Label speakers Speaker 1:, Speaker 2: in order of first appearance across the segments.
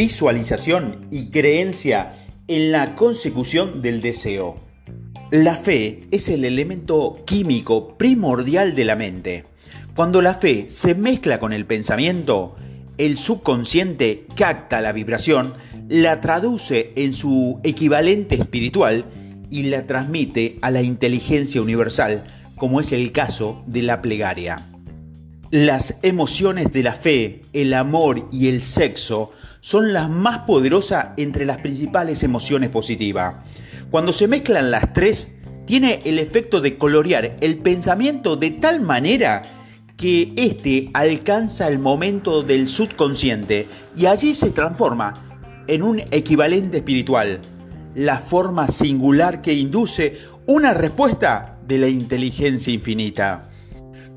Speaker 1: visualización y creencia en la consecución del deseo. La fe es el elemento químico primordial de la mente. Cuando la fe se mezcla con el pensamiento, el subconsciente capta la vibración, la traduce en su equivalente espiritual y la transmite a la inteligencia universal, como es el caso de la plegaria. Las emociones de la fe, el amor y el sexo son las más poderosas entre las principales emociones positivas. Cuando se mezclan las tres, tiene el efecto de colorear el pensamiento de tal manera que éste alcanza el momento del subconsciente y allí se transforma en un equivalente espiritual, la forma singular que induce una respuesta de la inteligencia infinita.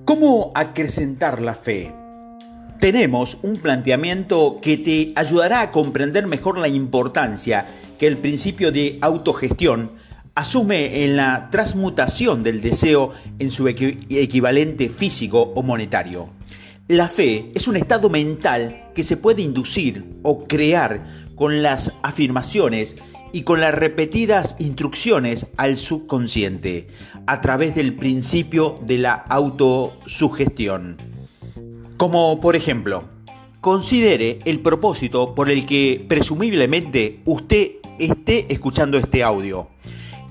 Speaker 1: ¿Cómo acrecentar la fe? Tenemos un planteamiento que te ayudará a comprender mejor la importancia que el principio de autogestión asume en la transmutación del deseo en su equivalente físico o monetario. La fe es un estado mental que se puede inducir o crear con las afirmaciones y con las repetidas instrucciones al subconsciente a través del principio de la autosugestión. Como por ejemplo, considere el propósito por el que presumiblemente usted esté escuchando este audio.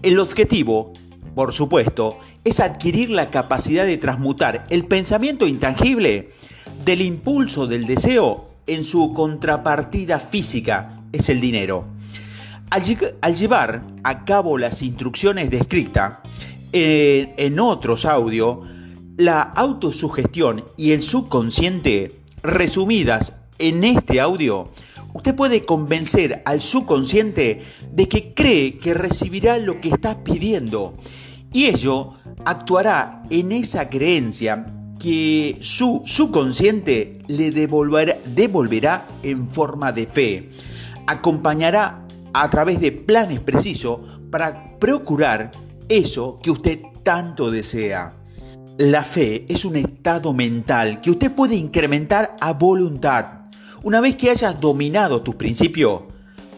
Speaker 1: El objetivo, por supuesto, es adquirir la capacidad de transmutar el pensamiento intangible del impulso del deseo en su contrapartida física, es el dinero. Al, llevar a cabo las instrucciones descritas en otros audios, la autosugestión y el subconsciente, resumidas en este audio, usted puede convencer al subconsciente de que cree que recibirá lo que está pidiendo y ello actuará en esa creencia que su subconsciente le devolverá, en forma de fe. Acompañará a través de planes precisos para procurar eso que usted tanto desea. La fe es un estado mental que usted puede incrementar a voluntad. Una vez que hayas dominado tus principios,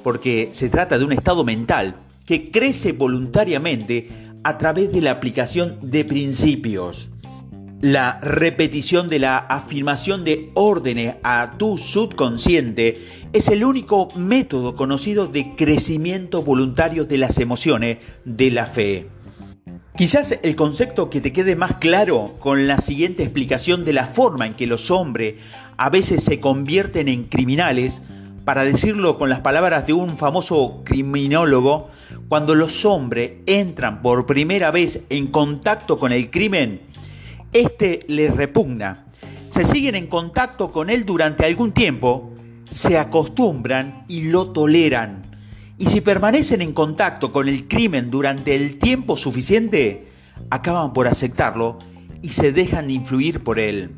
Speaker 1: porque se trata de un estado mental que crece voluntariamente a través de la aplicación de principios. La repetición de la afirmación de órdenes a tu subconsciente es el único método conocido de crecimiento voluntario de las emociones de la fe. Quizás el concepto que te quede más claro con la siguiente explicación de la forma en que los hombres a veces se convierten en criminales, para decirlo con las palabras de un famoso criminólogo, cuando los hombres entran por primera vez en contacto con el crimen, este les repugna. Se siguen en contacto con él durante algún tiempo, se acostumbran y lo toleran y si permanecen en contacto con el crimen durante el tiempo suficiente, acaban por aceptarlo y se dejan influir por él.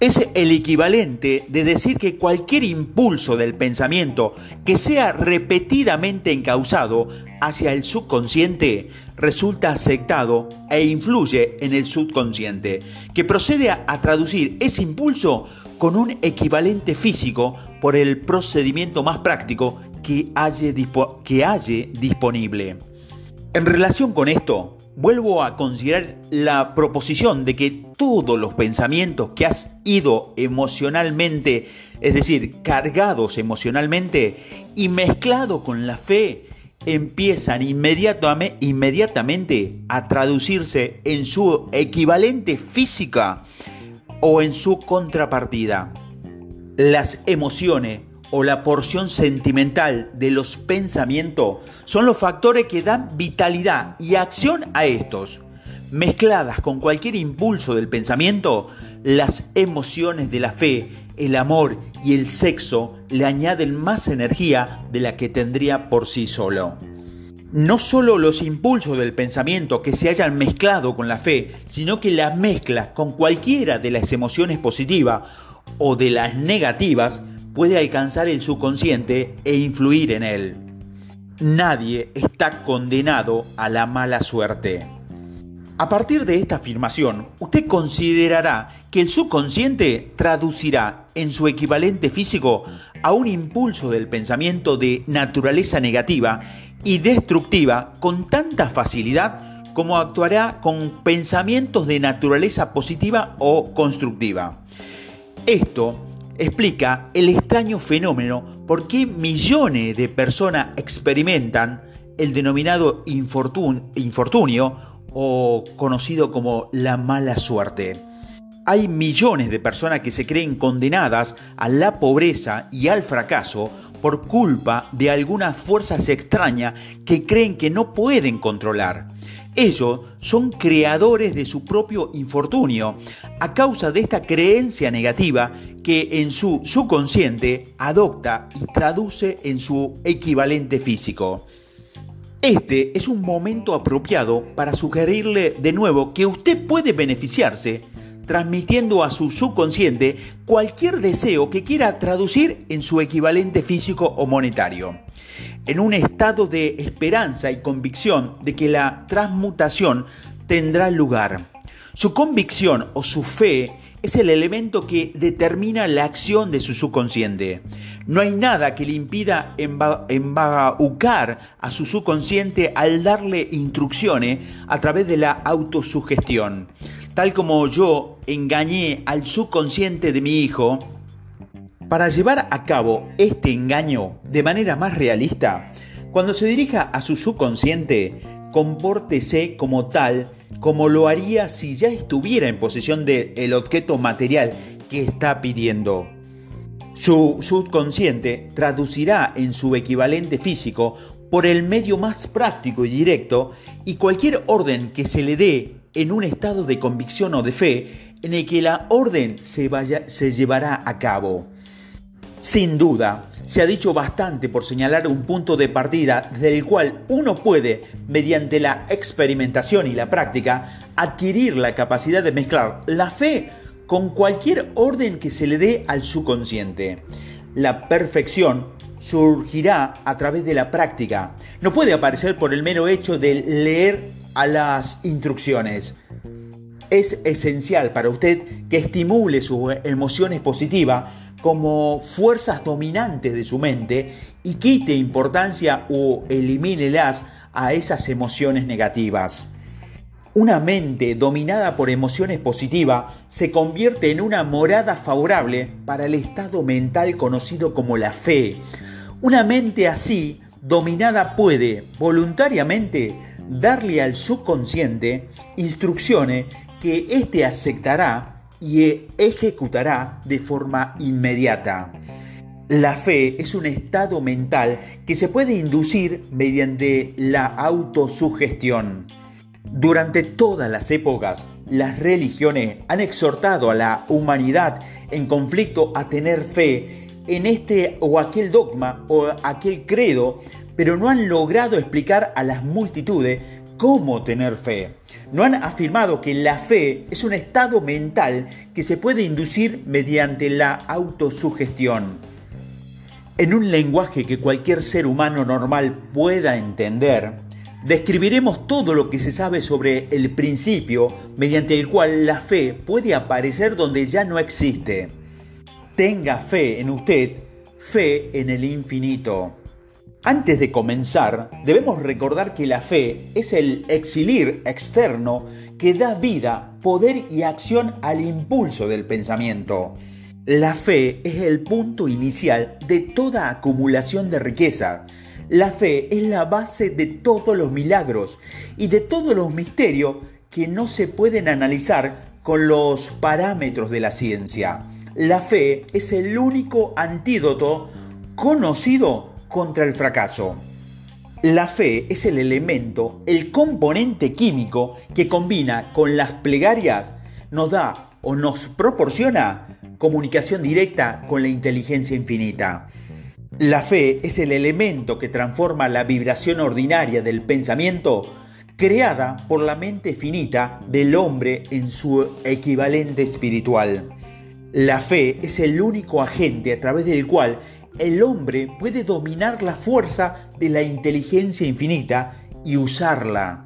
Speaker 1: Es el equivalente de decir que cualquier impulso del pensamiento que sea repetidamente encausado hacia el subconsciente resulta aceptado e influye en el subconsciente, que procede a, traducir ese impulso con un equivalente físico por el procedimiento más práctico que haya, disponible. En relación con esto, vuelvo a considerar la proposición de que todos los pensamientos que has ido emocionalmente, es decir, cargados emocionalmente y mezclados con la fe, empiezan inmediatamente a traducirse en su equivalente física o en su contrapartida. Las emociones o la porción sentimental de los pensamientos son los factores que dan vitalidad y acción a estos. Mezcladas con cualquier impulso del pensamiento, las emociones de la fe, el amor y el sexo le añaden más energía de la que tendría por sí solo. No solo los impulsos del pensamiento que se hayan mezclado con la fe, sino que las mezclas con cualquiera de las emociones positivas o de las negativas puede alcanzar el subconsciente e influir en él. Nadie está condenado a la mala suerte. A partir de esta afirmación, usted considerará que el subconsciente traducirá en su equivalente físico a un impulso del pensamiento de naturaleza negativa y destructiva con tanta facilidad como actuará con pensamientos de naturaleza positiva o constructiva. Esto explica el extraño fenómeno por qué millones de personas experimentan el denominado infortunio o conocido como la mala suerte. Hay millones de personas que se creen condenadas a la pobreza y al fracaso por culpa de algunas fuerzas extrañas que creen que no pueden controlar. Ellos son creadores de su propio infortunio a causa de esta creencia negativa que en su subconsciente adopta y traduce en su equivalente físico. Este es un momento apropiado para sugerirle de nuevo que usted puede beneficiarse transmitiendo a su subconsciente cualquier deseo que quiera traducir en su equivalente físico o monetario, en un estado de esperanza y convicción de que la transmutación tendrá lugar. Su convicción o su fe es el elemento que determina la acción de su subconsciente. No hay nada que le impida embaucar a su subconsciente al darle instrucciones a través de la autosugestión. Tal como yo engañé al subconsciente de mi hijo, para llevar a cabo este engaño de manera más realista, cuando se dirija a su subconsciente, compórtese como tal como lo haría si ya estuviera en posesión del objeto material que está pidiendo. Su subconsciente traducirá en su equivalente físico por el medio más práctico y directo y cualquier orden que se le dé en un estado de convicción o de fe en el que la orden se, vaya, se llevará a cabo. Sin duda, se ha dicho bastante por señalar un punto de partida desde el cual uno puede, mediante la experimentación y la práctica, adquirir la capacidad de mezclar la fe con cualquier orden que se le dé al subconsciente. La perfección surgirá a través de la práctica. No puede aparecer por el mero hecho de leer a las instrucciones. Es esencial para usted que estimule sus emociones positivas como fuerzas dominantes de su mente y quite importancia o elimínelas a esas emociones negativas. Una mente dominada por emociones positivas se convierte en una morada favorable para el estado mental conocido como la fe. Una mente así, dominada puede voluntariamente darle al subconsciente instrucciones que éste aceptará y ejecutará de forma inmediata. La fe es un estado mental que se puede inducir mediante la autosugestión. Durante todas las épocas, las religiones han exhortado a la humanidad en conflicto a tener fe en este o aquel dogma o aquel credo, pero no han logrado explicar a las multitudes cómo tener fe. No han afirmado que la fe es un estado mental que se puede inducir mediante la autosugestión. En un lenguaje que cualquier ser humano normal pueda entender, describiremos todo lo que se sabe sobre el principio mediante el cual la fe puede aparecer donde ya no existe. Tenga fe en usted, fe en el infinito. Antes de comenzar, debemos recordar que la fe es el exilir externo que da vida, poder y acción al impulso del pensamiento. La fe es el punto inicial de toda acumulación de riqueza. La fe es la base de todos los milagros y de todos los misterios que no se pueden analizar con los parámetros de la ciencia. La fe es el único antídoto conocido contra el fracaso. La fe es el elemento, el componente químico que combina con las plegarias, nos da o nos proporciona comunicación directa con la inteligencia infinita. La fe es el elemento que transforma la vibración ordinaria del pensamiento creada por la mente finita del hombre en su equivalente espiritual. La fe es el único agente a través del cual el hombre puede dominar la fuerza de la inteligencia infinita y usarla.